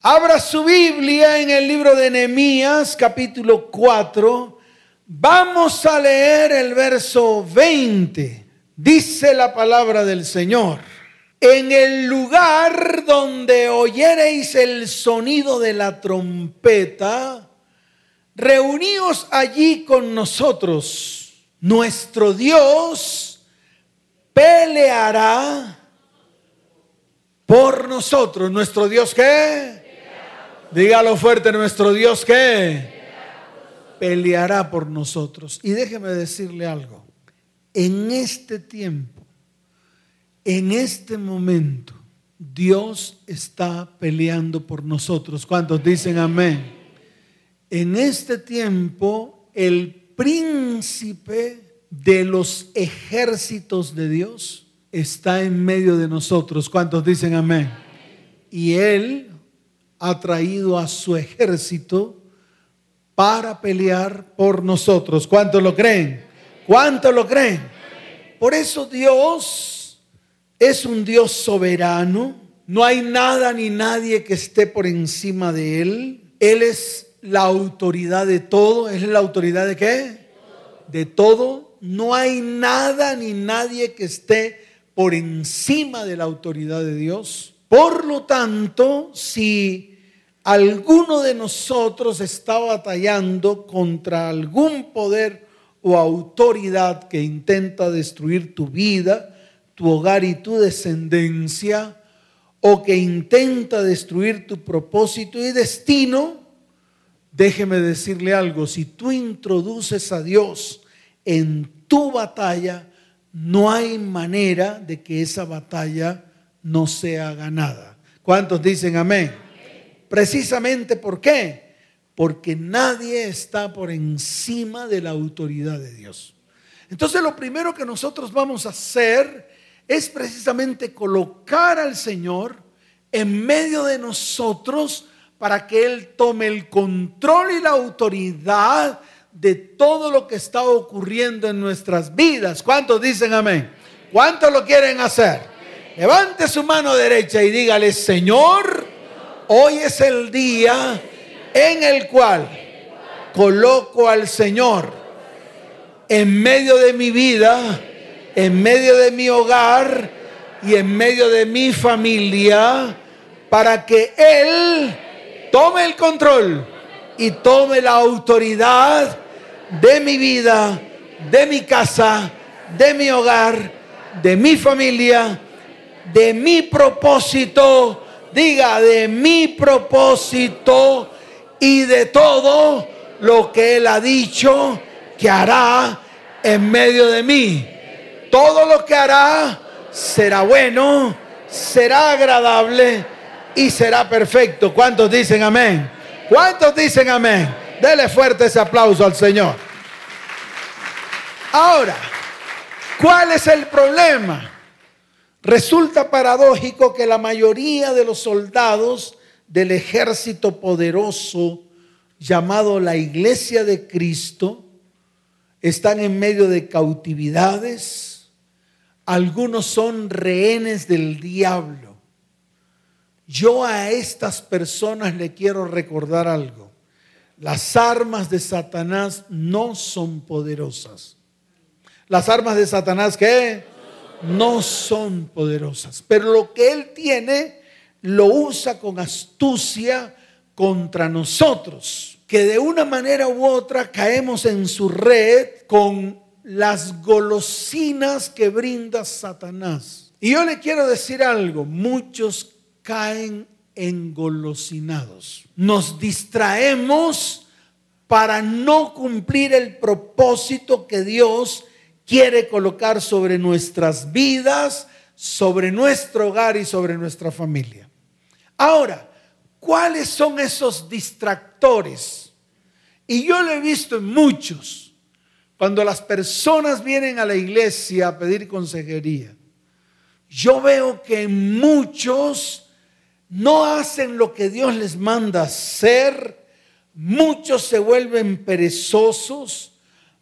Abra su Biblia en el libro de Nehemías, capítulo 4. Vamos a leer el verso 20. Dice la palabra del Señor. En el lugar donde oyereis el sonido de la trompeta, reuníos allí con nosotros. Nuestro Dios peleará por nosotros. ¿Nuestro Dios qué? Dígalo fuerte, nuestro Dios que peleará por nosotros. Y déjeme decirle algo. En este tiempo, en este momento, Dios está peleando por nosotros. ¿Cuántos dicen amén? En este tiempo, el príncipe de los ejércitos de Dios está en medio de nosotros. ¿Cuántos dicen amén? Y Él ha traído a su ejército para pelear por nosotros. ¿Cuántos lo creen? ¿Cuántos lo creen? Por eso Dios es un Dios soberano. No hay nada ni nadie que esté por encima de Él. Él es la autoridad de todo. ¿Es la autoridad de qué? De todo. No hay nada ni nadie que esté por encima de la autoridad de Dios. Por lo tanto, si alguno de nosotros está batallando contra algún poder o autoridad que intenta destruir tu vida, tu hogar y tu descendencia, o que intenta destruir tu propósito y destino, déjeme decirle algo, si tú introduces a Dios en tu batalla, no hay manera de que esa batalla no sea ganada. ¿Cuántos dicen amén? Precisamente ¿por qué? Porque nadie está por encima de la autoridad de Dios. Entonces lo primero que nosotros vamos a hacer es precisamente colocar al Señor en medio de nosotros para que Él tome el control y la autoridad de todo lo que está ocurriendo en nuestras vidas. ¿Cuántos dicen amén? ¿Cuántos lo quieren hacer? Levante su mano derecha y dígale, Señor, hoy es el día en el cual coloco al Señor en medio de mi vida, en medio de mi hogar y en medio de mi familia, para que Él tome el control y tome la autoridad de mi vida, de mi casa, de mi hogar, de mi familia de mi propósito, diga, de mi propósito y de todo lo que Él ha dicho que hará en medio de mí. Todo lo que hará será bueno, será agradable y será perfecto. ¿Cuántos dicen amén? ¿Cuántos dicen amén? Dele fuerte ese aplauso al Señor. Ahora, ¿cuál es el problema? Resulta paradójico que la mayoría de los soldados del ejército poderoso llamado la Iglesia de Cristo están en medio de cautividades, algunos son rehenes del diablo. Yo a estas personas le quiero recordar algo. Las armas de Satanás no son poderosas. Las armas de Satanás, ¿qué? No son poderosas. Pero lo que Él tiene lo usa con astucia contra nosotros, que de una manera u otra caemos en su red con las golosinas que brinda Satanás. Y yo le quiero decir algo, muchos caen engolosinados. Nos distraemos para no cumplir el propósito que Dios quiere colocar sobre nuestras vidas, sobre nuestro hogar y sobre nuestra familia. Ahora, ¿cuáles son esos distractores? Y yo lo he visto en muchos. Cuando las personas vienen a la iglesia a pedir consejería, yo veo que muchos no hacen lo que Dios les manda hacer, muchos se vuelven perezosos,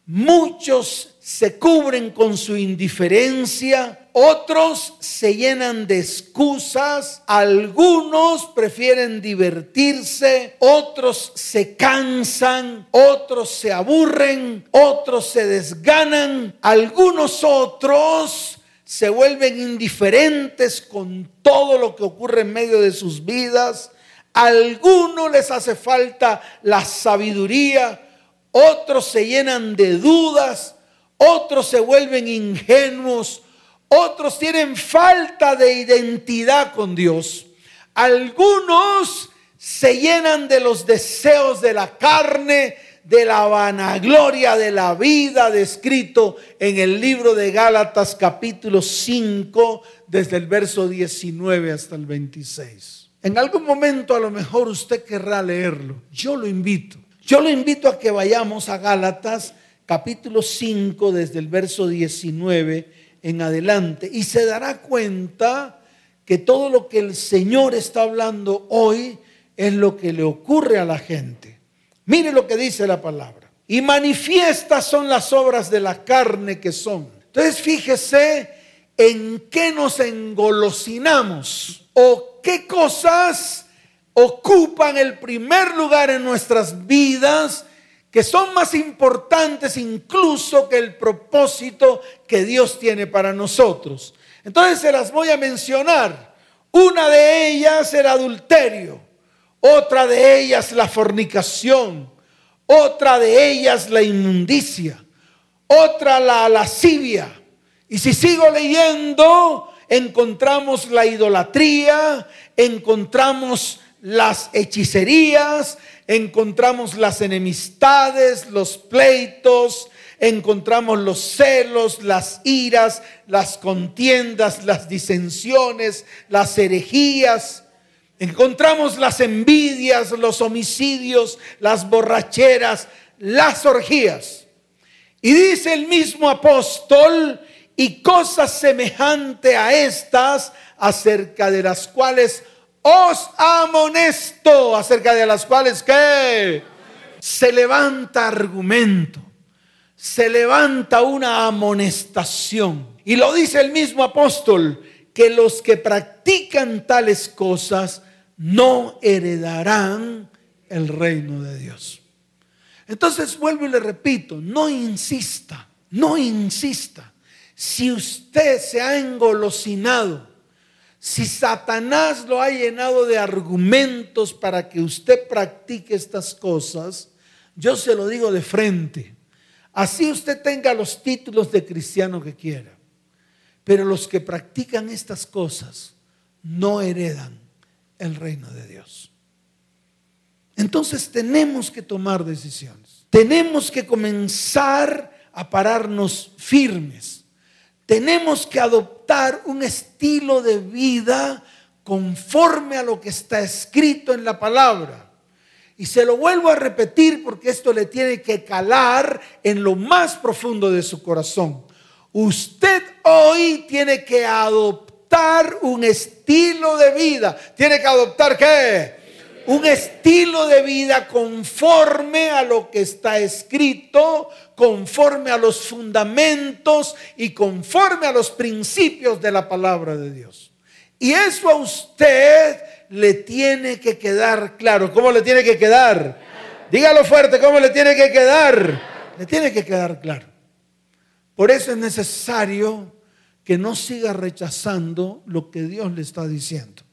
muchos se cubren con su indiferencia, otros se llenan de excusas, algunos prefieren divertirse, otros se cansan, otros se aburren, otros se desganan, algunos otros se vuelven indiferentes con todo lo que ocurre en medio de sus vidas. Algunos les hace falta la sabiduría, otros se llenan de dudas, otros se vuelven ingenuos, otros tienen falta de identidad con Dios. Algunos se llenan de los deseos de la carne, de la vanagloria de la vida descrito en el libro de Gálatas capítulo 5, desde el verso 19 hasta el 26. En algún momento a lo mejor usted querrá leerlo. Yo lo invito. Yo lo invito a que vayamos a Gálatas capítulo 5, desde el verso 19 en adelante y se dará cuenta que todo lo que el Señor está hablando hoy es lo que le ocurre a la gente. Mire lo que dice la palabra. Y manifiestas son las obras de la carne que son. Entonces fíjese en qué nos engolosinamos o qué cosas ocupan el primer lugar en nuestras vidas que son más importantes incluso que el propósito que Dios tiene para nosotros. Entonces se las voy a mencionar. Una de ellas el adulterio, otra de ellas la fornicación, otra de ellas la inmundicia, otra la lascivia. Y si sigo leyendo, encontramos la idolatría, encontramos las hechicerías, encontramos las enemistades, los pleitos, encontramos los celos, las iras, las contiendas, las disensiones, las herejías. Encontramos las envidias, los homicidios, las borracheras, las orgías. Y dice el mismo apóstol, y cosas semejantes a estas, acerca de las cuales os amonesto acerca de las cuales que se levanta argumento, se levanta una amonestación. Y lo dice el mismo apóstol, que los que practican tales cosas no heredarán el reino de Dios. Entonces vuelvo y le repito, no insista, no insista. Si usted se ha engolosinado si Satanás lo ha llenado de argumentos para que usted practique estas cosas, yo se lo digo de frente. Así usted tenga los títulos de cristiano que quiera. Pero los que practican estas cosas no heredan el reino de Dios. Entonces tenemos que tomar decisiones. Tenemos que comenzar a pararnos firmes tenemos que adoptar un estilo de vida conforme a lo que está escrito en la palabra. Y se lo vuelvo a repetir porque esto le tiene que calar en lo más profundo de su corazón. Usted hoy tiene que adoptar un estilo de vida. ¿Tiene que adoptar qué? Un estilo de vida conforme a lo que está escrito, conforme a los fundamentos y conforme a los principios de la palabra de Dios. Y eso a usted le tiene que quedar claro. ¿Cómo le tiene que quedar? Dígalo fuerte, ¿cómo le tiene que quedar? Le tiene que quedar claro. Por eso es necesario que no siga rechazando lo que Dios le está diciendo.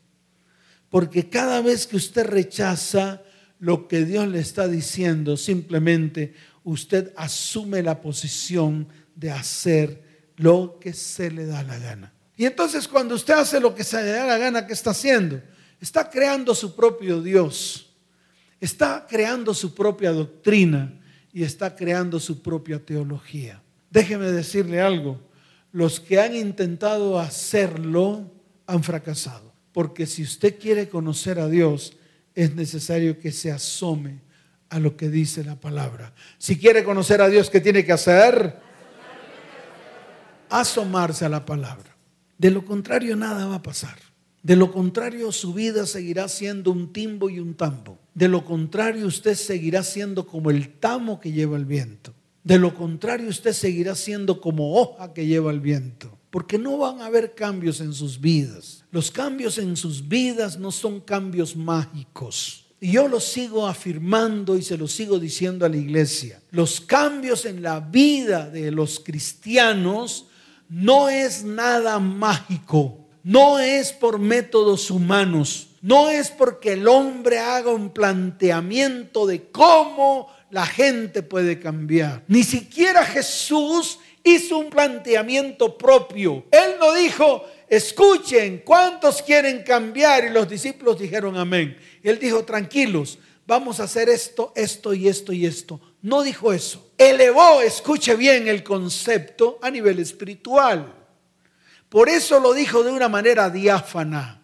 Porque cada vez que usted rechaza lo que Dios le está diciendo, simplemente usted asume la posición de hacer lo que se le da la gana. Y entonces cuando usted hace lo que se le da la gana, ¿qué está haciendo? Está creando su propio Dios, está creando su propia doctrina y está creando su propia teología. Déjeme decirle algo, los que han intentado hacerlo han fracasado. Porque si usted quiere conocer a Dios, es necesario que se asome a lo que dice la palabra. Si quiere conocer a Dios, ¿qué tiene que hacer? Asomarse a la palabra. De lo contrario, nada va a pasar. De lo contrario, su vida seguirá siendo un timbo y un tambo. De lo contrario, usted seguirá siendo como el tamo que lleva el viento. De lo contrario, usted seguirá siendo como hoja que lleva el viento. Porque no van a haber cambios en sus vidas. Los cambios en sus vidas no son cambios mágicos. Y yo lo sigo afirmando y se lo sigo diciendo a la iglesia. Los cambios en la vida de los cristianos no es nada mágico. No es por métodos humanos. No es porque el hombre haga un planteamiento de cómo la gente puede cambiar. Ni siquiera Jesús hizo un planteamiento propio. Él no dijo, escuchen, ¿cuántos quieren cambiar? Y los discípulos dijeron amén. Él dijo, tranquilos, vamos a hacer esto, esto y esto y esto. No dijo eso. Elevó, escuche bien el concepto a nivel espiritual. Por eso lo dijo de una manera diáfana.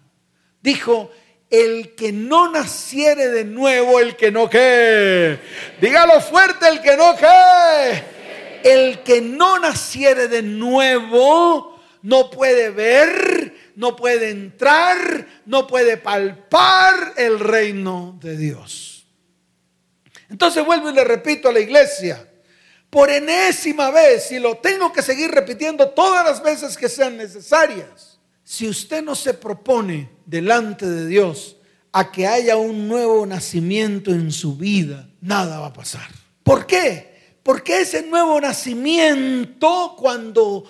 Dijo, el que no naciere de nuevo, el que no que. Dígalo fuerte, el que no que el que no naciere de nuevo no puede ver, no puede entrar, no puede palpar el reino de Dios. Entonces vuelvo y le repito a la iglesia, por enésima vez, y lo tengo que seguir repitiendo todas las veces que sean necesarias, si usted no se propone delante de Dios a que haya un nuevo nacimiento en su vida, nada va a pasar. ¿Por qué? Porque ese nuevo nacimiento, cuando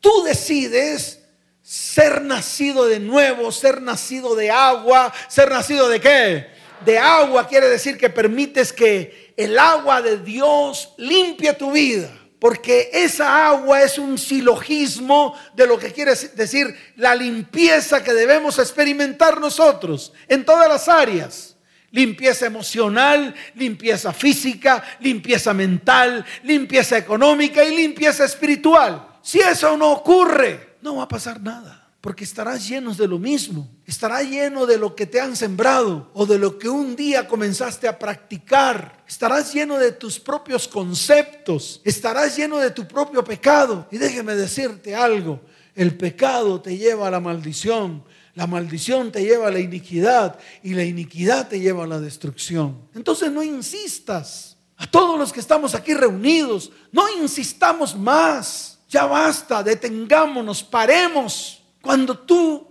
tú decides ser nacido de nuevo, ser nacido de agua, ser nacido de qué? De agua quiere decir que permites que el agua de Dios limpie tu vida. Porque esa agua es un silogismo de lo que quiere decir la limpieza que debemos experimentar nosotros en todas las áreas limpieza emocional, limpieza física, limpieza mental, limpieza económica y limpieza espiritual. Si eso no ocurre, no va a pasar nada. Porque estarás lleno de lo mismo. Estará lleno de lo que te han sembrado o de lo que un día comenzaste a practicar. Estarás lleno de tus propios conceptos. Estarás lleno de tu propio pecado. Y déjeme decirte algo. El pecado te lleva a la maldición. La maldición te lleva a la iniquidad y la iniquidad te lleva a la destrucción. Entonces no insistas. A todos los que estamos aquí reunidos, no insistamos más. Ya basta, detengámonos, paremos. Cuando tú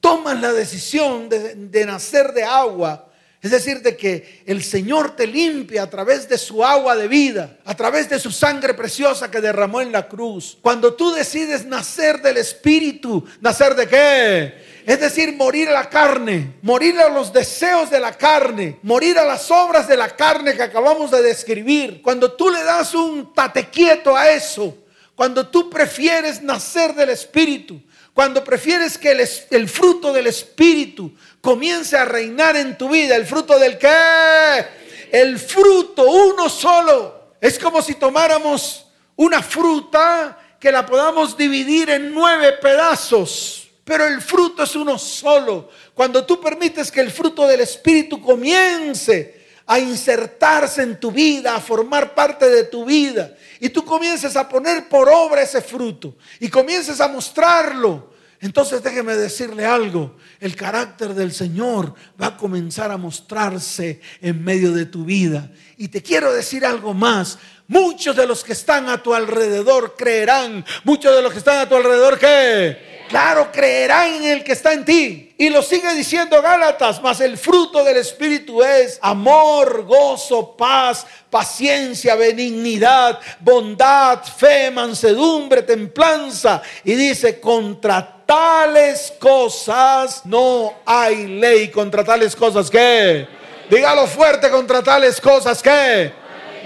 tomas la decisión de, nacer de agua, es decir, de que el Señor te limpia a través de su agua de vida, a través de su sangre preciosa que derramó en la cruz. Cuando tú decides nacer del Espíritu, ¿nacer de qué? Es decir, morir a la carne, morir a los deseos de la carne, morir a las obras de la carne que acabamos de describir. Cuando tú le das un tate quieto a eso, cuando tú prefieres nacer del Espíritu, cuando prefieres que el, el, fruto del Espíritu comience a reinar en tu vida, el fruto del qué? El fruto, uno solo. Es como si tomáramos una fruta que la podamos dividir en nueve pedazos pero el fruto es uno solo. Cuando tú permites que el fruto del Espíritu comience a insertarse en tu vida, a formar parte de tu vida, y tú comiences a poner por obra ese fruto y comiences a mostrarlo, entonces déjeme decirle algo, el carácter del Señor va a comenzar a mostrarse en medio de tu vida. Y te quiero decir algo más, muchos de los que están a tu alrededor creerán, muchos de los que están a tu alrededor que Claro, creerán en el que está en ti. Y lo sigue diciendo Gálatas, mas el fruto del Espíritu es amor, gozo, paz, paciencia, benignidad, bondad, fe, mansedumbre, templanza. Y dice, contra tales cosas no hay ley. Contra tales cosas que, dígalo fuerte, contra tales cosas que,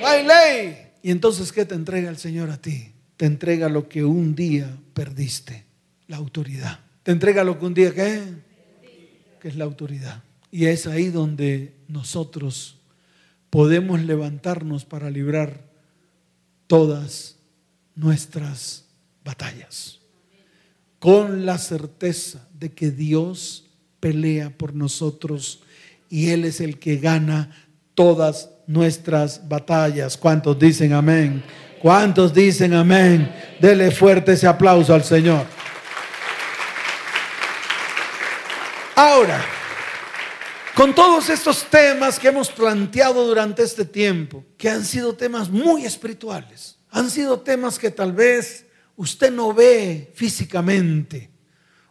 no hay ley. Y entonces, ¿qué te entrega el Señor a ti? Te entrega lo que un día perdiste la autoridad. Te entrega lo que un día que que es la autoridad. Y es ahí donde nosotros podemos levantarnos para librar todas nuestras batallas. Con la certeza de que Dios pelea por nosotros y Él es el que gana todas nuestras batallas. ¿Cuántos dicen amén? ¿Cuántos dicen amén? Dele fuerte ese aplauso al Señor. Ahora, con todos estos temas que hemos planteado durante este tiempo, que han sido temas muy espirituales, han sido temas que tal vez usted no ve físicamente,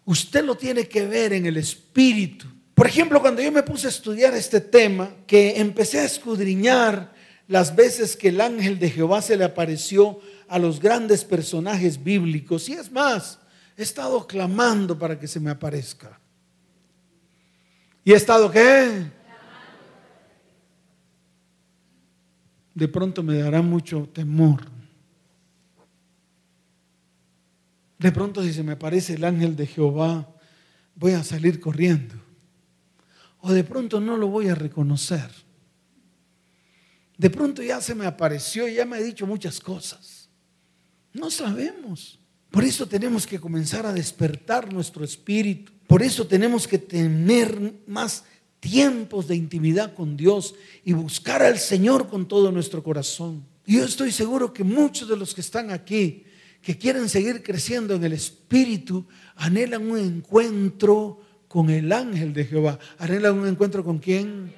usted lo tiene que ver en el espíritu. Por ejemplo, cuando yo me puse a estudiar este tema, que empecé a escudriñar las veces que el ángel de Jehová se le apareció a los grandes personajes bíblicos, y es más, he estado clamando para que se me aparezca. ¿Y he estado qué? De pronto me dará mucho temor. De pronto si se me aparece el ángel de Jehová, voy a salir corriendo o de pronto no lo voy a reconocer. De pronto ya se me apareció y ya me ha dicho muchas cosas. No sabemos. Por eso tenemos que comenzar a despertar nuestro espíritu. Por eso tenemos que tener más tiempos de intimidad con Dios y buscar al Señor con todo nuestro corazón. Y yo estoy seguro que muchos de los que están aquí, que quieren seguir creciendo en el espíritu, anhelan un encuentro con el ángel de Jehová. ¿Anhela un encuentro con quién?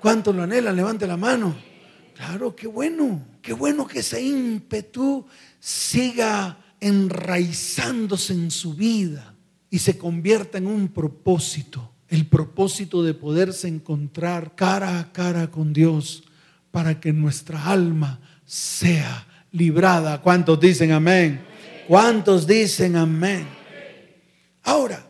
¿Cuánto lo anhelan? Levante la mano. Claro, qué bueno. Qué bueno que ese ímpetu siga enraizándose en su vida y se convierta en un propósito. El propósito de poderse encontrar cara a cara con Dios para que nuestra alma sea librada. ¿Cuántos dicen amén? ¿Cuántos dicen amén? Ahora,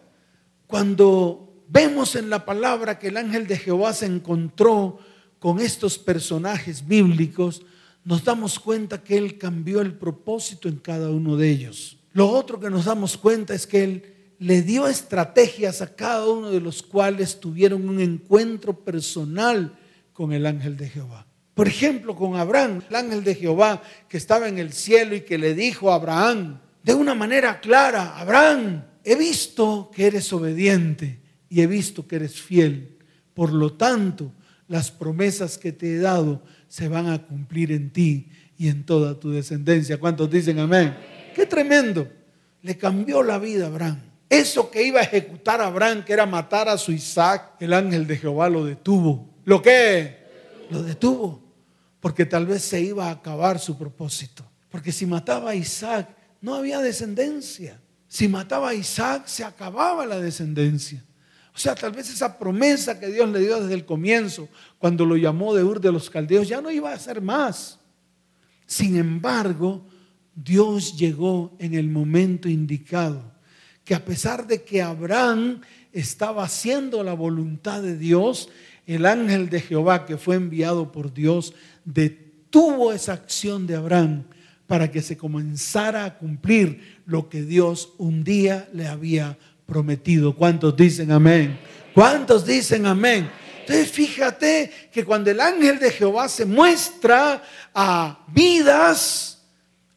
cuando vemos en la palabra que el ángel de Jehová se encontró con estos personajes bíblicos, nos damos cuenta que Él cambió el propósito en cada uno de ellos. Lo otro que nos damos cuenta es que Él le dio estrategias a cada uno de los cuales tuvieron un encuentro personal con el ángel de Jehová. Por ejemplo, con Abraham, el ángel de Jehová que estaba en el cielo y que le dijo a Abraham de una manera clara, Abraham, he visto que eres obediente y he visto que eres fiel. Por lo tanto, las promesas que te he dado se van a cumplir en ti y en toda tu descendencia. ¿Cuántos dicen amén? Qué tremendo. Le cambió la vida a Abraham. Eso que iba a ejecutar a Abraham, que era matar a su Isaac, el ángel de Jehová lo detuvo. ¿Lo qué? Lo detuvo. Porque tal vez se iba a acabar su propósito. Porque si mataba a Isaac, no había descendencia. Si mataba a Isaac, se acababa la descendencia. O sea, tal vez esa promesa que Dios le dio desde el comienzo, cuando lo llamó de Ur de los Caldeos, ya no iba a ser más. Sin embargo, Dios llegó en el momento indicado, que a pesar de que Abraham estaba haciendo la voluntad de Dios, el ángel de Jehová que fue enviado por Dios detuvo esa acción de Abraham para que se comenzara a cumplir lo que Dios un día le había prometido. ¿Cuántos dicen amén? ¿Cuántos dicen amén? Entonces fíjate que cuando el ángel de Jehová se muestra a vidas,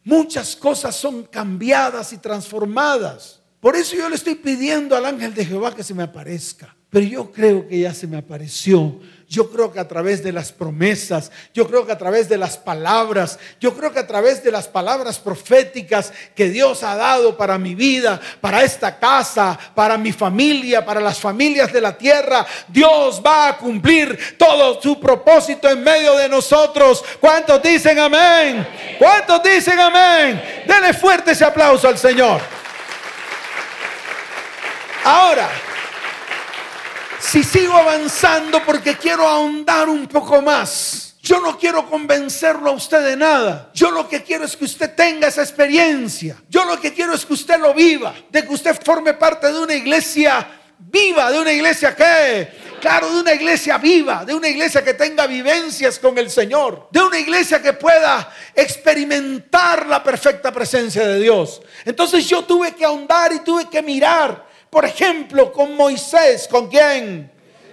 muchas cosas son cambiadas y transformadas. Por eso yo le estoy pidiendo al ángel de Jehová que se me aparezca. Pero yo creo que ya se me apareció yo creo que a través de las promesas, yo creo que a través de las palabras, yo creo que a través de las palabras proféticas que Dios ha dado para mi vida, para esta casa, para mi familia, para las familias de la tierra, Dios va a cumplir todo su propósito en medio de nosotros. ¿Cuántos dicen amén? ¿Cuántos dicen amén? Dele fuerte ese aplauso al Señor. Ahora, si sigo avanzando porque quiero ahondar un poco más. Yo no quiero convencerlo a usted de nada. Yo lo que quiero es que usted tenga esa experiencia. Yo lo que quiero es que usted lo viva. De que usted forme parte de una iglesia viva. De una iglesia que, claro, de una iglesia viva. De una iglesia que tenga vivencias con el Señor. De una iglesia que pueda experimentar la perfecta presencia de Dios. Entonces yo tuve que ahondar y tuve que mirar por ejemplo, con Moisés, ¿con quién?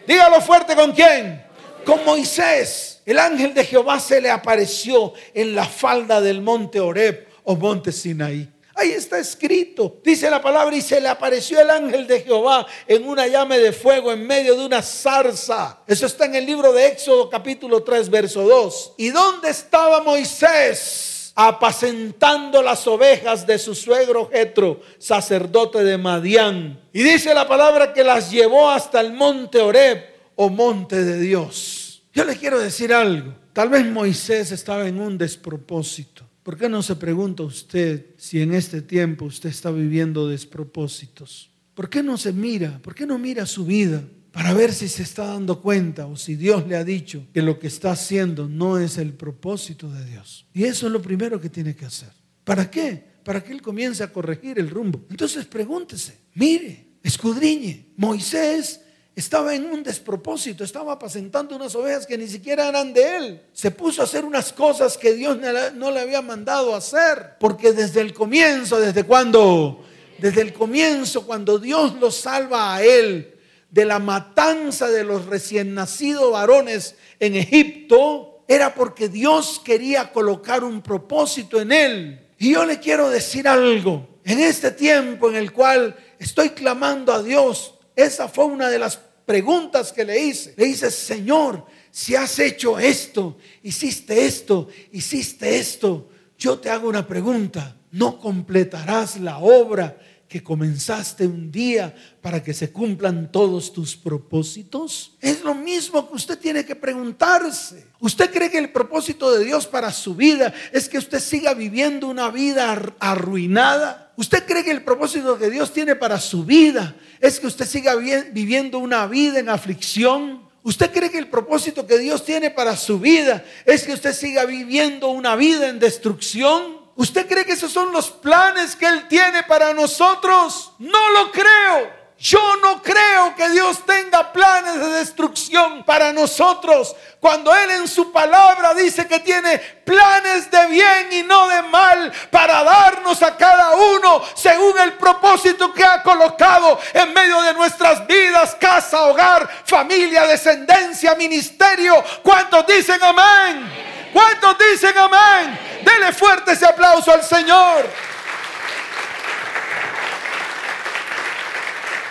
Dígalo fuerte, ¿con quién? Con Moisés. El ángel de Jehová se le apareció en la falda del monte Oreb o monte Sinaí. Ahí está escrito. Dice la palabra y se le apareció el ángel de Jehová en una llame de fuego en medio de una zarza. Eso está en el libro de Éxodo capítulo 3 verso 2. ¿Y dónde estaba Moisés? Apacentando las ovejas de su suegro Jetro, sacerdote de Madián. Y dice la palabra que las llevó hasta el monte Oreb o monte de Dios. Yo le quiero decir algo. Tal vez Moisés estaba en un despropósito. ¿Por qué no se pregunta usted si en este tiempo usted está viviendo despropósitos? ¿Por qué no se mira? ¿Por qué no mira su vida para ver si se está dando cuenta o si Dios le ha dicho que lo que está haciendo no es el propósito de Dios? Y eso es lo primero que tiene que hacer. ¿Para qué? Para que Él comience a corregir el rumbo. Entonces pregúntese, mire, escudriñe. Moisés estaba en un despropósito, estaba apacentando unas ovejas que ni siquiera eran de él. Se puso a hacer unas cosas que Dios no le había mandado hacer, porque desde el comienzo, desde cuando, desde el comienzo, cuando Dios lo salva a él de la matanza de los recién nacidos varones en Egipto, era porque Dios quería colocar un propósito en él. Y yo le quiero decir algo, en este tiempo en el cual estoy clamando a Dios esa fue una de las preguntas que le hice. Le dice, Señor, si has hecho esto, hiciste esto, hiciste esto, yo te hago una pregunta. ¿No completarás la obra que comenzaste un día para que se cumplan todos tus propósitos? Es lo mismo que usted tiene que preguntarse. ¿Usted cree que el propósito de Dios para su vida es que usted siga viviendo una vida arruinada? ¿Usted cree que el propósito que Dios tiene para su vida es que usted siga viviendo una vida en aflicción? ¿Usted cree que el propósito que Dios tiene para su vida es que usted siga viviendo una vida en destrucción? ¿Usted cree que esos son los planes que Él tiene para nosotros? No lo creo. Yo no creo que Dios tenga planes de destrucción para nosotros. Cuando Él en su palabra dice que tiene planes de bien y no de mal para darnos a cada uno según el propósito que ha colocado en medio de nuestras vidas, casa, hogar, familia, descendencia, ministerio. ¿Cuántos dicen amén? ¿Cuántos dicen amén? Dele fuerte ese aplauso al Señor.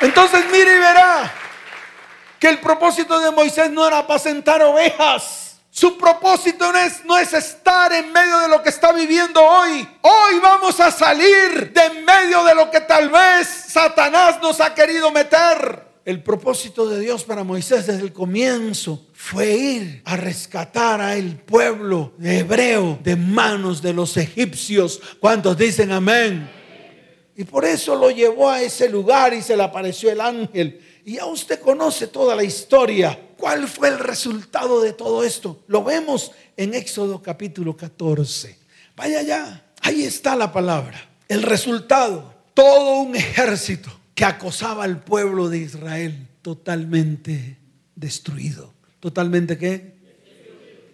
Entonces mire y verá que el propósito de Moisés no era apacentar ovejas. Su propósito no es, no es estar en medio de lo que está viviendo hoy. Hoy vamos a salir de en medio de lo que tal vez Satanás nos ha querido meter. El propósito de Dios para Moisés desde el comienzo fue ir a rescatar a el pueblo hebreo de manos de los egipcios. ¿Cuántos dicen amén? Y por eso lo llevó a ese lugar y se le apareció el ángel. Y ya usted conoce toda la historia. ¿Cuál fue el resultado de todo esto? Lo vemos en Éxodo capítulo 14. Vaya allá, ahí está la palabra. El resultado, todo un ejército que acosaba al pueblo de Israel totalmente destruido. ¿Totalmente qué?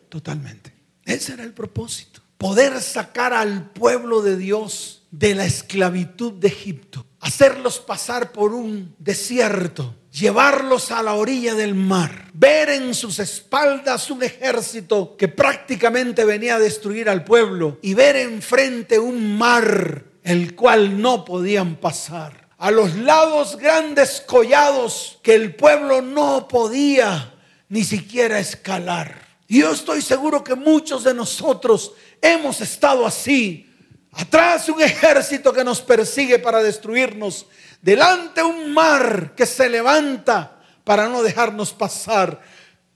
Totalmente. Ese era el propósito. Poder sacar al pueblo de Dios de la esclavitud de Egipto, hacerlos pasar por un desierto, llevarlos a la orilla del mar, ver en sus espaldas un ejército que prácticamente venía a destruir al pueblo y ver enfrente un mar el cual no podían pasar. A los lados grandes collados que el pueblo no podía ni siquiera escalar. Y yo estoy seguro que muchos de nosotros hemos estado así Atrás un ejército que nos persigue para destruirnos. Delante un mar que se levanta para no dejarnos pasar.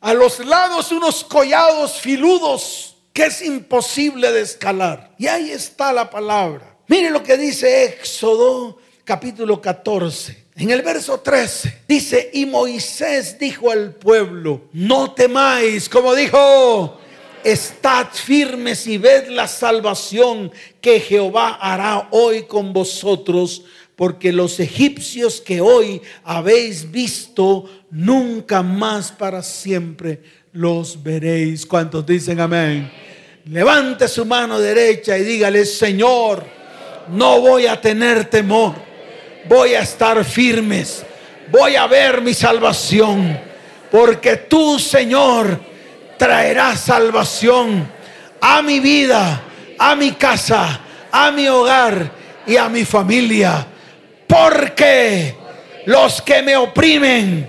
A los lados unos collados filudos que es imposible de escalar. Y ahí está la palabra. Mire lo que dice Éxodo capítulo 14. En el verso 13 dice, y Moisés dijo al pueblo, no temáis, como dijo, estad firmes y ved la salvación que Jehová hará hoy con vosotros, porque los egipcios que hoy habéis visto, nunca más para siempre los veréis. ¿Cuántos dicen amén? Levante su mano derecha y dígale, Señor, no voy a tener temor, voy a estar firmes, voy a ver mi salvación, porque tú, Señor, traerá salvación a mi vida, a mi casa, a mi hogar y a mi familia. Porque los que me oprimen,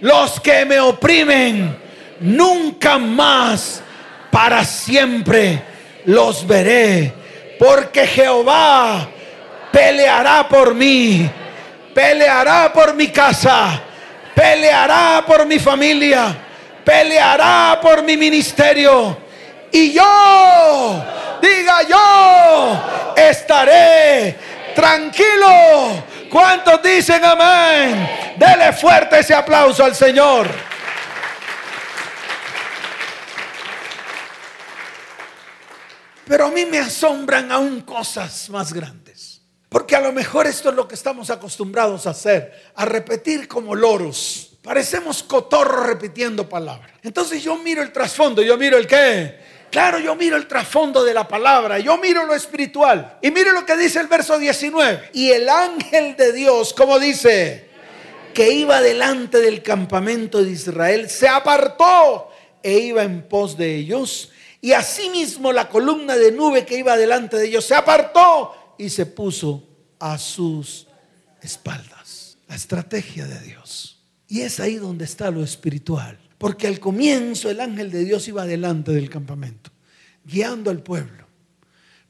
los que me oprimen, nunca más para siempre los veré. Porque Jehová peleará por mí, peleará por mi casa, peleará por mi familia peleará por mi ministerio. Y yo Diga yo estaré tranquilo. ¿Cuántos dicen amén? Dele fuerte ese aplauso al Señor. Pero a mí me asombran aún cosas más grandes. Porque a lo mejor esto es lo que estamos acostumbrados a hacer, a repetir como loros. Parecemos cotorros repitiendo palabras. Entonces yo miro el trasfondo, yo miro el qué. Claro, yo miro el trasfondo de la palabra, yo miro lo espiritual. Y mire lo que dice el verso 19. Y el ángel de Dios, como dice, que iba delante del campamento de Israel, se apartó e iba en pos de ellos. Y asimismo la columna de nube que iba delante de ellos se apartó y se puso a sus espaldas. La estrategia de Dios. Y es ahí donde está lo espiritual. Porque al comienzo el ángel de Dios iba delante del campamento, guiando al pueblo.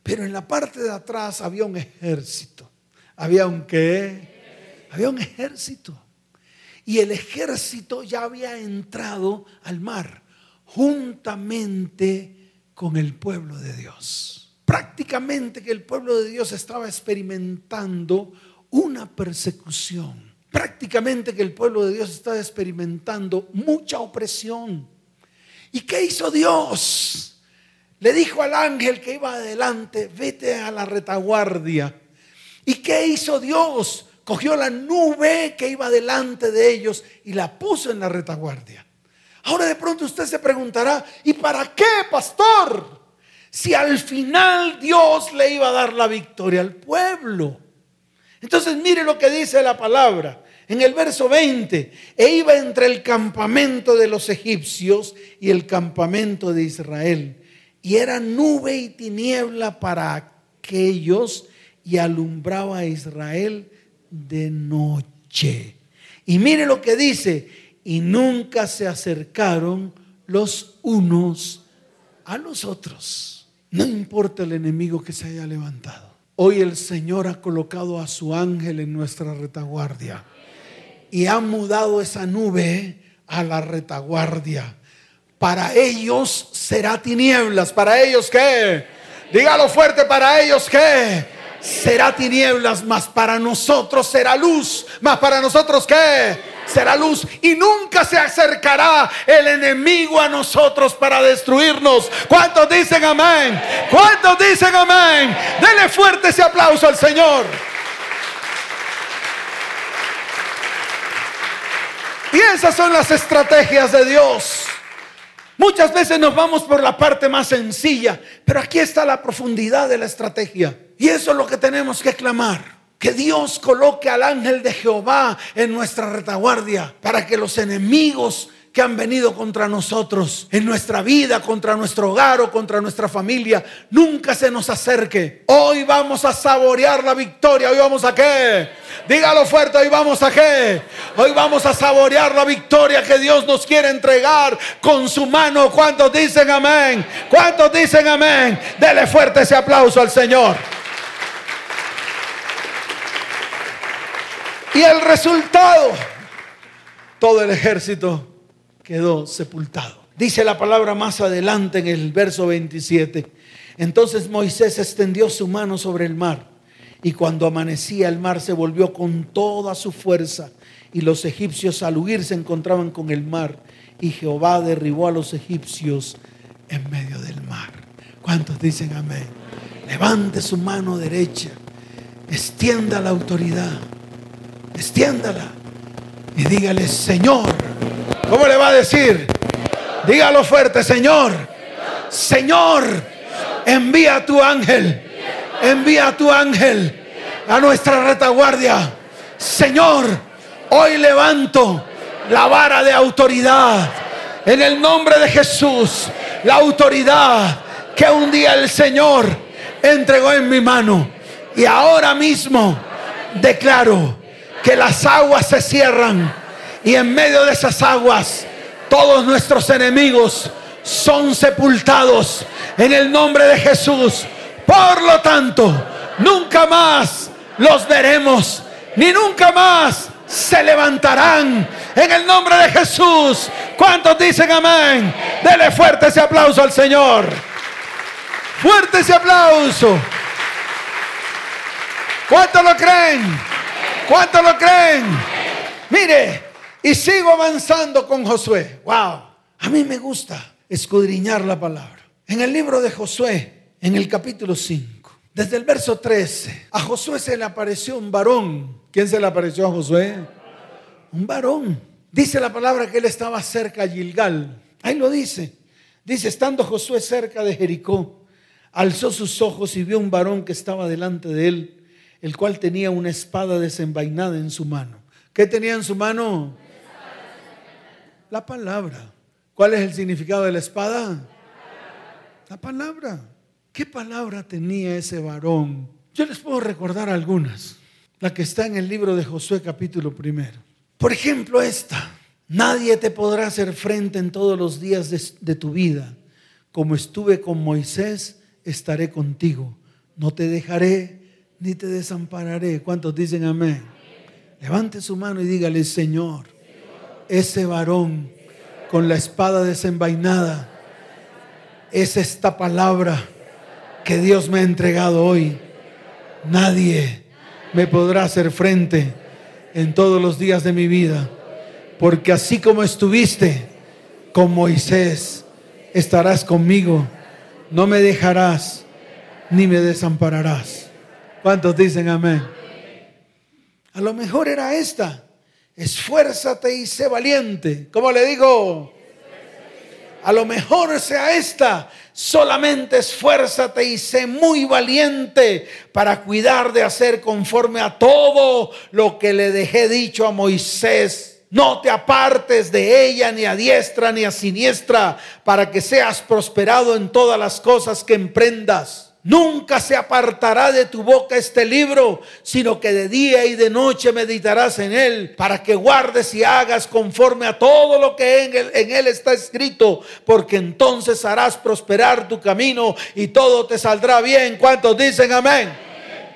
Pero en la parte de atrás había un ejército. ¿Había un qué? Había un ejército. Y el ejército ya había entrado al mar juntamente con el pueblo de Dios. Prácticamente que el pueblo de Dios estaba experimentando una persecución prácticamente que el pueblo de Dios está experimentando mucha opresión. ¿Y qué hizo Dios? Le dijo al ángel que iba adelante, vete a la retaguardia. ¿Y qué hizo Dios? Cogió la nube que iba delante de ellos y la puso en la retaguardia. Ahora de pronto usted se preguntará, ¿y para qué, pastor? Si al final Dios le iba a dar la victoria al pueblo. Entonces mire lo que dice la palabra en el verso 20, e iba entre el campamento de los egipcios y el campamento de Israel. Y era nube y tiniebla para aquellos y alumbraba a Israel de noche. Y mire lo que dice, y nunca se acercaron los unos a los otros. No importa el enemigo que se haya levantado. Hoy el Señor ha colocado a su ángel en nuestra retaguardia y han mudado esa nube a la retaguardia. Para ellos será tinieblas. ¿Para ellos qué? Dígalo fuerte, para ellos qué? Será tinieblas, mas para nosotros será luz. Mas para nosotros qué? Será luz y nunca se acercará el enemigo a nosotros para destruirnos. ¿Cuántos dicen amén? ¿Cuántos dicen amén? Dele fuerte ese aplauso al Señor. Y esas son las estrategias de Dios. Muchas veces nos vamos por la parte más sencilla, pero aquí está la profundidad de la estrategia. Y eso es lo que tenemos que clamar. Que Dios coloque al ángel de Jehová en nuestra retaguardia para que los enemigos que han venido contra nosotros en nuestra vida, contra nuestro hogar o contra nuestra familia, nunca se nos acerque. Hoy vamos a saborear la victoria. Hoy vamos a qué? Dígalo fuerte, hoy vamos a qué? Hoy vamos a saborear la victoria que Dios nos quiere entregar con su mano. ¿Cuántos dicen amén? ¿Cuántos dicen amén? Dele fuerte ese aplauso al Señor. Y el resultado, todo el ejército quedó sepultado. Dice la palabra más adelante en el verso 27. Entonces Moisés extendió su mano sobre el mar y cuando amanecía el mar se volvió con toda su fuerza y los egipcios al huir se encontraban con el mar y Jehová derribó a los egipcios en medio del mar. ¿Cuántos dicen amén? Levante su mano derecha, extienda la autoridad, extiéndala y dígale, Señor, ¿Cómo le va a decir? Dígalo fuerte, Señor. Señor, envía a tu ángel. Envía a tu ángel a nuestra retaguardia. Señor, hoy levanto la vara de autoridad. En el nombre de Jesús, la autoridad que un día el Señor entregó en mi mano. Y ahora mismo declaro que las aguas se cierran y en medio de esas aguas, todos nuestros enemigos son sepultados en el nombre de Jesús. Por lo tanto, nunca más los veremos, ni nunca más se levantarán en el nombre de Jesús. ¿Cuántos dicen amén? Dele fuerte ese aplauso al Señor. Fuerte ese aplauso. ¿Cuánto lo creen? ¿Cuánto lo creen? Mire, y sigo avanzando con Josué. Wow, a mí me gusta escudriñar la palabra. En el libro de Josué, en el capítulo 5, desde el verso 13, a Josué se le apareció un varón. ¿Quién se le apareció a Josué? Un varón. Dice la palabra que él estaba cerca de Gilgal. Ahí lo dice. Dice, estando Josué cerca de Jericó, alzó sus ojos y vio un varón que estaba delante de él, el cual tenía una espada desenvainada en su mano. ¿Qué tenía en su mano? La palabra. ¿Cuál es el significado de la espada? La palabra. ¿Qué palabra tenía ese varón? Yo les puedo recordar algunas. La que está en el libro de Josué capítulo primero. Por ejemplo, esta. Nadie te podrá hacer frente en todos los días de, de tu vida. Como estuve con Moisés, estaré contigo. No te dejaré ni te desampararé. ¿Cuántos dicen amén? Levante su mano y dígale, Señor, ese varón con la espada desenvainada. Es esta palabra que Dios me ha entregado hoy. Nadie me podrá hacer frente en todos los días de mi vida, porque así como estuviste con Moisés, estarás conmigo, no me dejarás ni me desampararás. ¿Cuántos dicen amén? A lo mejor era esta esfuérzate y sé valiente. ¿Cómo le digo? A lo mejor sea esta, solamente esfuérzate y sé muy valiente para cuidar de hacer conforme a todo lo que le dejé dicho a Moisés. No te apartes de ella ni a diestra ni a siniestra para que seas prosperado en todas las cosas que emprendas. Nunca se apartará de tu boca este libro, sino que de día y de noche meditarás en él, para que guardes y hagas conforme a todo lo que en él, está escrito, porque entonces harás prosperar tu camino y todo te saldrá bien. ¿Cuántos dicen amén?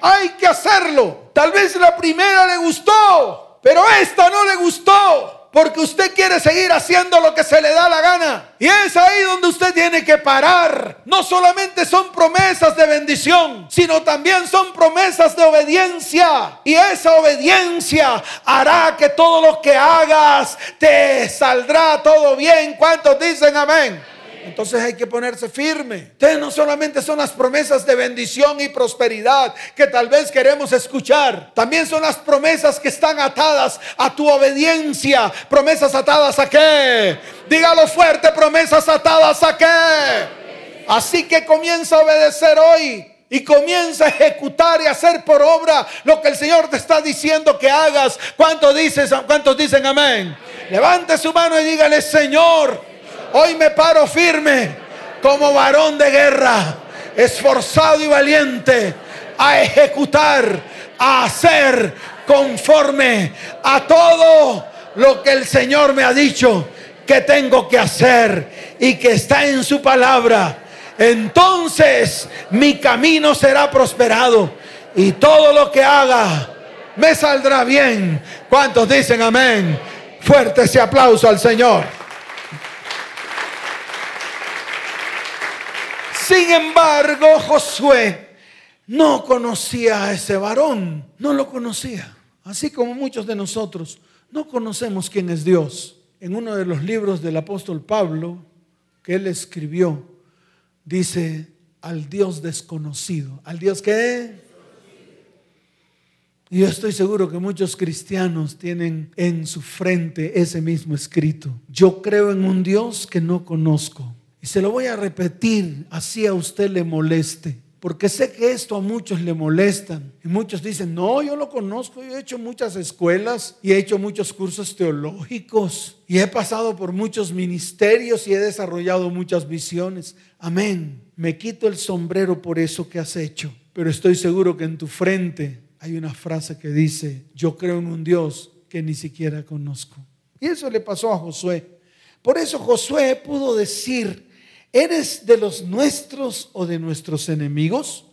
Hay que hacerlo. Tal vez la primera le gustó, pero esta no le gustó porque usted quiere seguir haciendo lo que se le da la gana. Y es ahí donde usted tiene que parar. No solamente son promesas de bendición, sino también son promesas de obediencia. Y esa obediencia hará que todo lo que hagas te saldrá todo bien. ¿Cuántos dicen amén? Entonces hay que ponerse firme. Ustedes no solamente son las promesas de bendición y prosperidad que tal vez queremos escuchar. También son las promesas que están atadas a tu obediencia. Promesas atadas a qué? Dígalo fuerte, promesas atadas a qué? Así que comienza a obedecer hoy y comienza a ejecutar y hacer por obra lo que el Señor te está diciendo que hagas. ¿Cuántos, dices, cuántos dicen amén? Levante su mano y dígale, Señor, Hoy me paro firme como varón de guerra, esforzado y valiente a ejecutar, a hacer conforme a todo lo que el Señor me ha dicho que tengo que hacer y que está en su palabra. Entonces mi camino será prosperado y todo lo que haga me saldrá bien. ¿Cuántos dicen amén? Fuerte ese aplauso al Señor. Sin embargo, Josué no conocía a ese varón, no lo conocía. Así como muchos de nosotros no conocemos quién es Dios. En uno de los libros del apóstol Pablo que él escribió, dice al Dios desconocido. ¿Al Dios qué? Y yo estoy seguro que muchos cristianos tienen en su frente ese mismo escrito. Yo creo en un Dios que no conozco. Y se lo voy a repetir, así a usted le moleste. Porque sé que esto a muchos le molestan. Y muchos dicen, no, yo lo conozco, yo he hecho muchas escuelas y he hecho muchos cursos teológicos y he pasado por muchos ministerios y he desarrollado muchas visiones. Amén. Me quito el sombrero por eso que has hecho. Pero estoy seguro que en tu frente hay una frase que dice, yo creo en un Dios que ni siquiera conozco. Y eso le pasó a Josué. Por eso Josué pudo decir, ¿eres de los nuestros o de nuestros enemigos?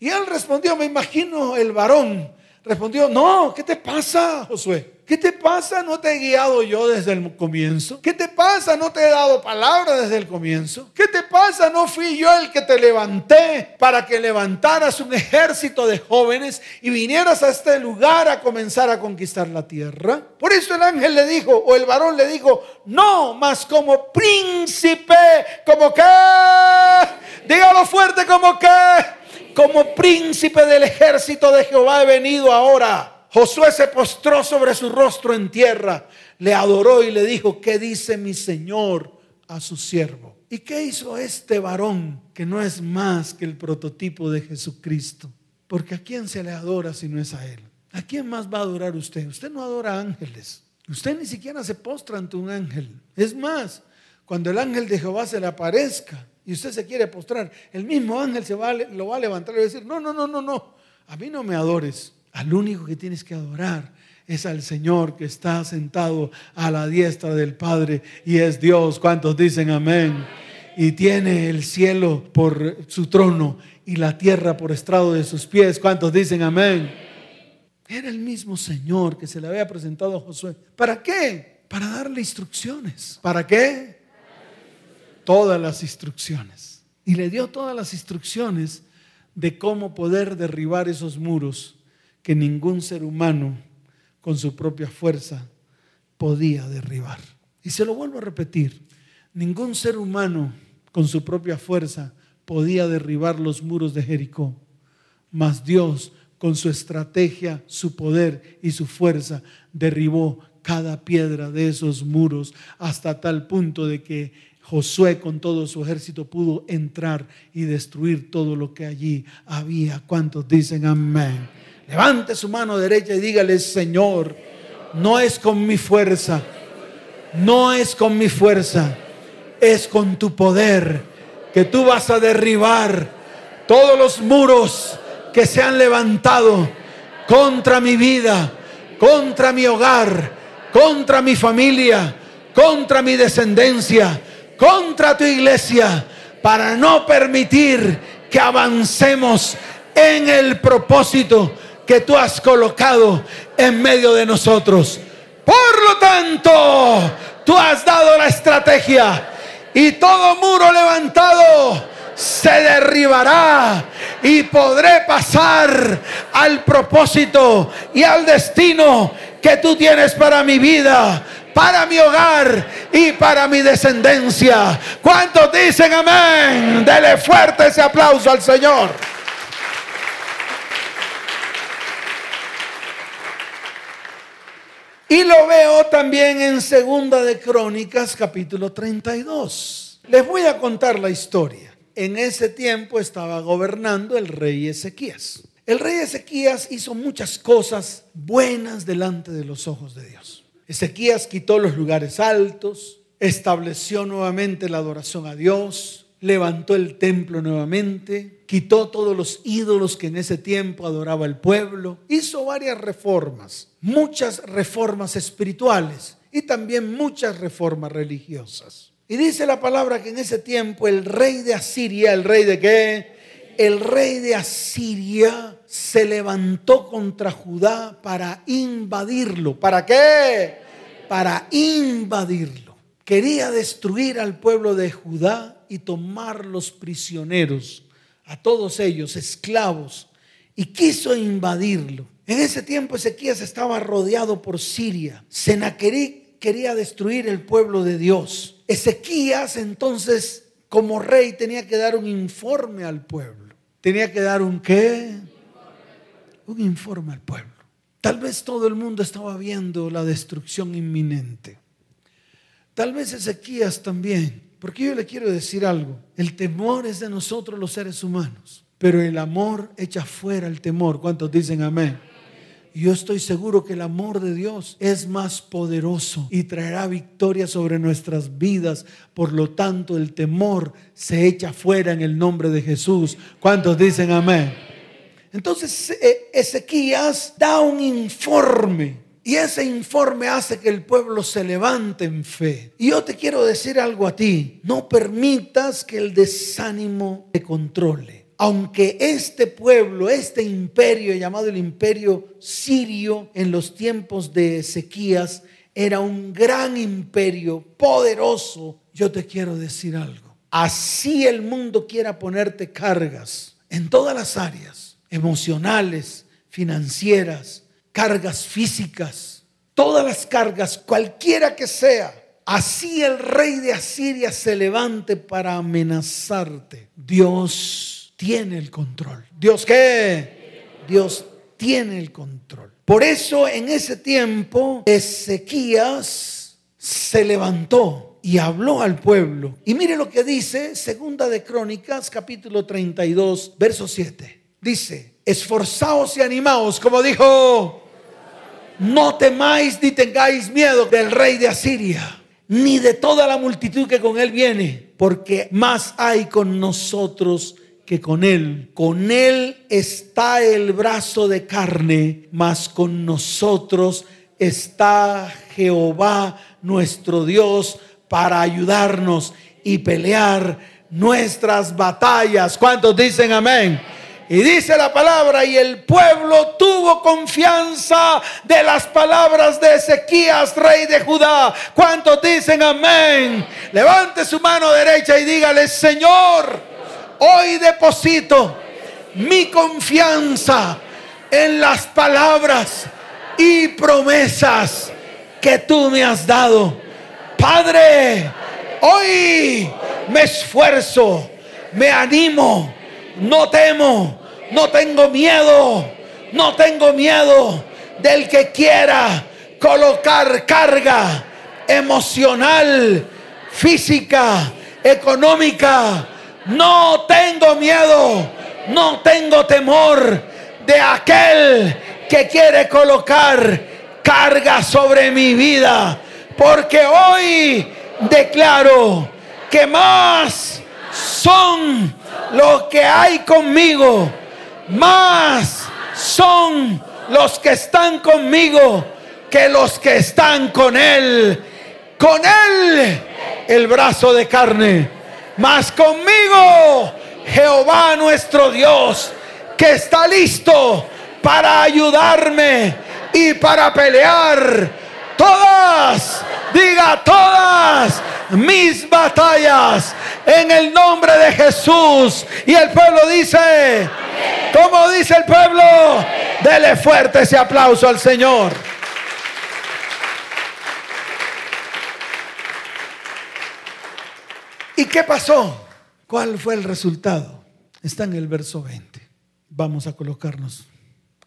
Y él respondió, me imagino el varón, respondió, no, ¿qué te pasa, Josué? ¿Qué te pasa? ¿No te he guiado yo desde el comienzo? ¿Qué te pasa? ¿No te he dado palabra desde el comienzo? ¿Qué te pasa? ¿No fui yo el que te levanté para que levantaras un ejército de jóvenes y vinieras a este lugar a comenzar a conquistar la tierra? Por eso el ángel le dijo, o el varón le dijo, no, más como príncipe, como que, dígalo fuerte, como que, como príncipe del ejército de Jehová he venido ahora. Josué se postró sobre su rostro en tierra, le adoró y le dijo, ¿qué dice mi Señor a su siervo? ¿Y qué hizo este varón que no es más que el prototipo de Jesucristo? Porque a quién se le adora si no es a Él? ¿A quién más va a adorar usted? Usted no adora ángeles. Usted ni siquiera se postra ante un ángel. Es más, cuando el ángel de Jehová se le aparezca y usted se quiere postrar, el mismo ángel se va, lo va a levantar y va a decir, no, no, no, no, no, a mí no me adores. Al único que tienes que adorar es al Señor que está sentado a la diestra del Padre y es Dios. ¿Cuántos dicen amén? Y tiene el cielo por su trono y la tierra por estrado de sus pies. ¿Cuántos dicen amén? Era el mismo Señor que se le había presentado a Josué. ¿Para qué? Para darle instrucciones. ¿Para qué? Todas las instrucciones. Y le dio todas las instrucciones de cómo poder derribar esos muros que ningún ser humano con su propia fuerza podía derribar. Y se lo vuelvo a repetir, ningún ser humano con su propia fuerza podía derribar los muros de Jericó, mas Dios con su estrategia, su poder y su fuerza derribó cada piedra de esos muros hasta tal punto de que Josué con todo su ejército pudo entrar y destruir todo lo que allí había. ¿Cuántos dicen amén? Levante su mano derecha y dígale, Señor, no es con mi fuerza, no es con mi fuerza, es con tu poder que tú vas a derribar todos los muros que se han levantado contra mi vida, contra mi hogar, contra mi familia, contra mi descendencia, contra tu iglesia, para no permitir que avancemos en el propósito que tú has colocado en medio de nosotros. Por lo tanto, tú has dado la estrategia y todo muro levantado se derribará y podré pasar al propósito y al destino que tú tienes para mi vida, para mi hogar y para mi descendencia. ¿Cuántos dicen amén? Dele fuerte ese aplauso al Señor. Y lo veo también en Segunda de Crónicas, capítulo 32. Les voy a contar la historia. En ese tiempo estaba gobernando el rey Ezequías. El rey Ezequías hizo muchas cosas buenas delante de los ojos de Dios. Ezequías quitó los lugares altos, estableció nuevamente la adoración a Dios, levantó el templo nuevamente, quitó todos los ídolos que en ese tiempo adoraba el pueblo, hizo varias reformas, muchas reformas espirituales y también muchas reformas religiosas. Y dice la palabra que en ese tiempo el rey de Asiria, el rey de qué? El rey de Asiria se levantó contra Judá para invadirlo. ¿Para qué? Para invadirlo. Quería destruir al pueblo de Judá y tomar los prisioneros, a todos ellos, esclavos, y quiso invadirlo. En ese tiempo Ezequías estaba rodeado por Siria. Senaquerí quería destruir el pueblo de Dios. Ezequías entonces como rey tenía que dar un informe al pueblo. Tenía que dar un qué? Un informe al pueblo. Tal vez todo el mundo estaba viendo la destrucción inminente. Tal vez Ezequías también porque yo le quiero decir algo. El temor es de nosotros los seres humanos, pero el amor echa fuera el temor. ¿Cuántos dicen amén? Yo estoy seguro que el amor de Dios es más poderoso y traerá victoria sobre nuestras vidas. Por lo tanto, el temor se echa fuera en el nombre de Jesús. ¿Cuántos dicen amén? Entonces eh, Ezequías da un informe y ese informe hace que el pueblo se levante en fe. Y yo te quiero decir algo a ti. No permitas que el desánimo te controle. aunque este pueblo, este imperio llamado el imperio sirio en los tiempos de Ezequías, era un gran imperio poderoso, yo te quiero decir algo. Así el mundo quiera ponerte cargas en todas las áreas, emocionales, financieras, cargas físicas, todas las cargas, cualquiera que sea. Así el rey de Asiria se levante para amenazarte. Dios tiene el control. ¿Dios qué? Dios tiene el control. Por eso en ese tiempo Ezequías se levantó y habló al pueblo. Y mire lo que dice Segunda de Crónicas capítulo 32 verso 7. Dice, esforzaos y animaos, como dijo, no temáis ni tengáis miedo del rey de Asiria, ni de toda la multitud que con él viene, porque más hay con nosotros que con Él. Con Él está el brazo de carne, mas con nosotros está Jehová nuestro Dios para ayudarnos y pelear nuestras batallas. ¿Cuántos dicen amén? Y dice la palabra, y el pueblo tuvo confianza de las palabras de Ezequías, rey de Judá. ¿Cuántos dicen amén? Levante su mano derecha y dígale, Señor, Hoy deposito mi confianza en las palabras y promesas que tú me has dado. Padre, hoy me esfuerzo, me animo, no temo, no tengo miedo, no tengo miedo del que quiera colocar carga emocional, física, económica, no tengo miedo, no tengo temor de aquel que quiere colocar carga sobre mi vida. Porque hoy declaro que más son los que hay conmigo, más son los que están conmigo que los que están con él. Con él el brazo de carne mas conmigo Jehová nuestro Dios, que está listo para ayudarme y para pelear todas, diga todas mis batallas en el nombre de Jesús. Y el pueblo dice, como dice el pueblo, dele fuerte ese aplauso al Señor. ¿Y qué pasó? ¿Cuál fue el resultado? Está en el verso 20. Vamos a colocarnos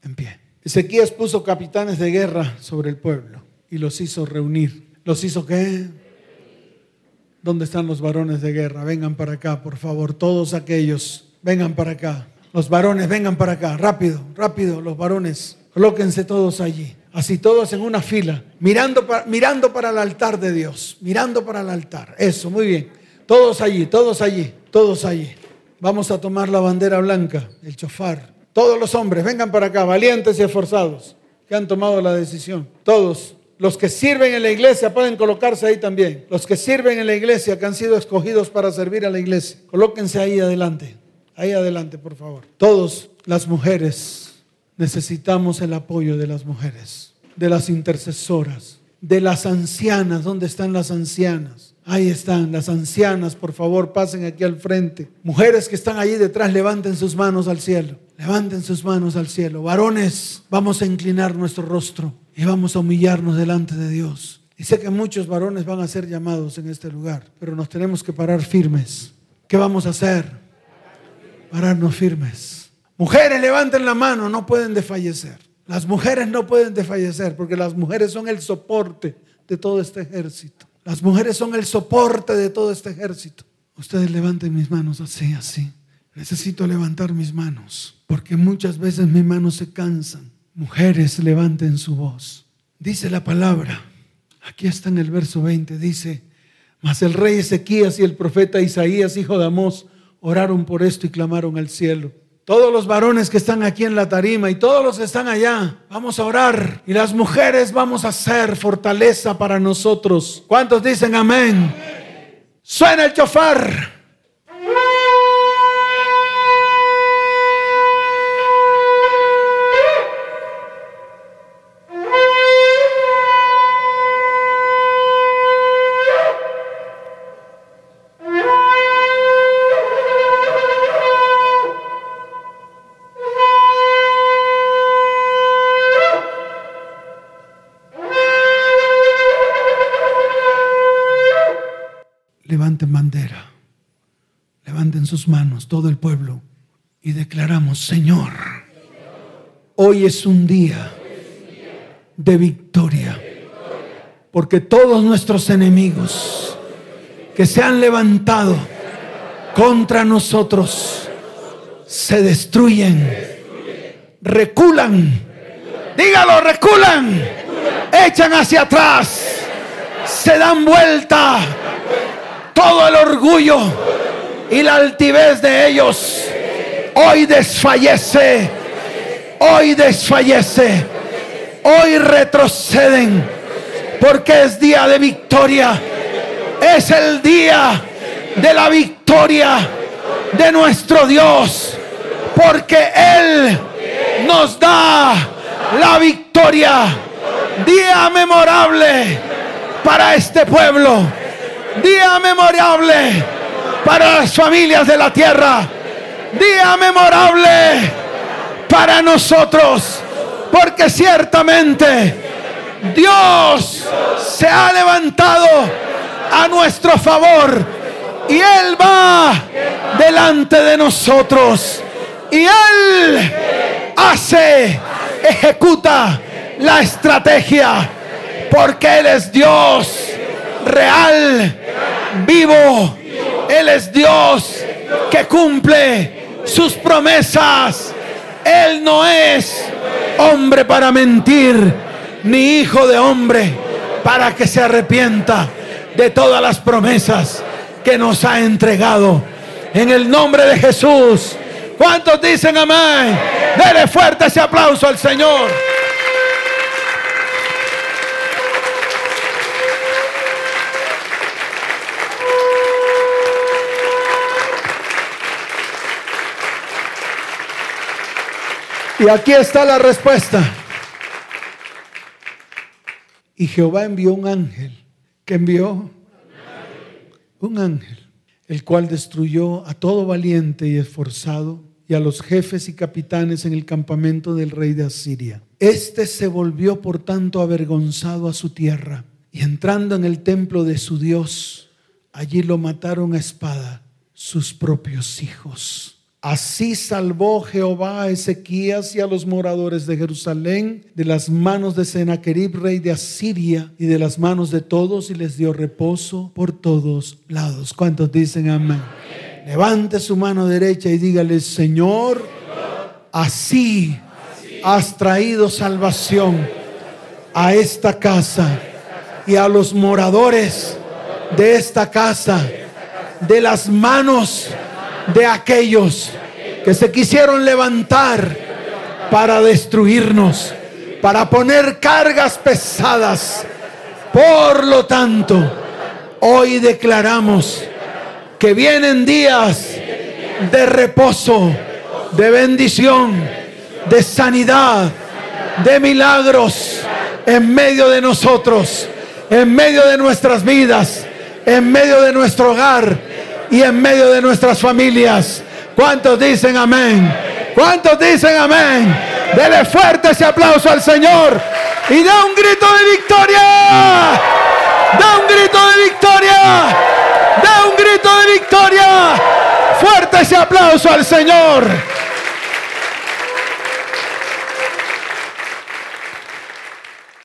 en pie. Ezequías puso capitanes de guerra sobre el pueblo y los hizo reunir. ¿Los hizo qué? ¿Dónde están los varones de guerra? Vengan para acá, por favor. Todos aquellos, vengan para acá. Los varones, vengan para acá. Rápido, rápido, los varones. Colóquense todos allí. Así todos en una fila, mirando para, mirando para el altar de Dios. Mirando para el altar. Eso, muy bien. Todos allí, todos allí, todos allí. Vamos a tomar la bandera blanca, el chofar. Todos los hombres, vengan para acá, valientes y esforzados, que han tomado la decisión. Todos. Los que sirven en la iglesia pueden colocarse ahí también. Los que sirven en la iglesia, que han sido escogidos para servir a la iglesia, colóquense ahí adelante. Ahí adelante, por favor. Todos, las mujeres, necesitamos el apoyo de las mujeres, de las intercesoras, de las ancianas. ¿Dónde están las ancianas? Ahí están las ancianas, por favor, pasen aquí al frente. Mujeres que están allí detrás, levanten sus manos al cielo. Levanten sus manos al cielo. Varones, vamos a inclinar nuestro rostro y vamos a humillarnos delante de Dios. Y sé que muchos varones van a ser llamados en este lugar, pero nos tenemos que parar firmes. ¿Qué vamos a hacer? Pararnos firmes. Mujeres, levanten la mano, no pueden desfallecer. Las mujeres no pueden desfallecer porque las mujeres son el soporte de todo este ejército. Las mujeres son el soporte de todo este ejército. Ustedes levanten mis manos así, así. Necesito levantar mis manos, porque muchas veces mis manos se cansan. Mujeres, levanten su voz. Dice la palabra, aquí está en el verso 20, dice, mas el rey Ezequías y el profeta Isaías, hijo de Amós, oraron por esto y clamaron al cielo todos los varones que están aquí en la tarima y todos los que están allá, vamos a orar. Y las mujeres vamos a ser fortaleza para nosotros. ¿Cuántos dicen amén? Suena el chofar. Sus manos todo el pueblo y declaramos, Señor, hoy es un día de victoria, porque todos nuestros enemigos que se han levantado contra nosotros se destruyen, reculan, dígalo, reculan, echan hacia atrás, se dan vuelta todo el orgullo y la altivez de ellos hoy desfallece, hoy desfallece, hoy retroceden, porque es día de victoria, es el día de la victoria de nuestro Dios, porque Él nos da la victoria, día memorable para este pueblo, día memorable para las familias de la tierra. Día memorable para nosotros. Porque ciertamente Dios se ha levantado a nuestro favor. Y Él va delante de nosotros. Y Él hace, ejecuta la estrategia. Porque Él es Dios real, vivo él es Dios que cumple sus promesas. Él no es hombre para mentir, ni hijo de hombre para que se arrepienta de todas las promesas que nos ha entregado. En el nombre de Jesús. ¿Cuántos dicen amén? Dele fuerte ese aplauso al Señor. Y aquí está la respuesta. Y Jehová envió un ángel. que envió? Un ángel. El cual destruyó a todo valiente y esforzado y a los jefes y capitanes en el campamento del rey de Asiria. Este se volvió por tanto avergonzado a su tierra y entrando en el templo de su Dios, allí lo mataron a espada sus propios hijos. Así salvó Jehová a Ezequías y a los moradores de Jerusalén de las manos de Sennacherib, rey de Asiria, y de las manos de todos, y les dio reposo por todos lados. ¿Cuántos dicen amén? Levante su mano derecha y dígale, Señor, así has traído salvación a esta casa y a los moradores de esta casa de las manos de aquellos que se quisieron levantar para destruirnos, para poner cargas pesadas. Por lo tanto, hoy declaramos que vienen días de reposo, de bendición, de sanidad, de milagros en medio de nosotros, en medio de nuestras vidas, en medio de nuestro hogar y en medio de nuestras familias. ¿Cuántos dicen amén? ¿Cuántos dicen amén? Dele fuerte ese aplauso al Señor y da un grito de victoria. Da un grito de victoria. Da un grito de victoria. Fuerte ese aplauso al Señor.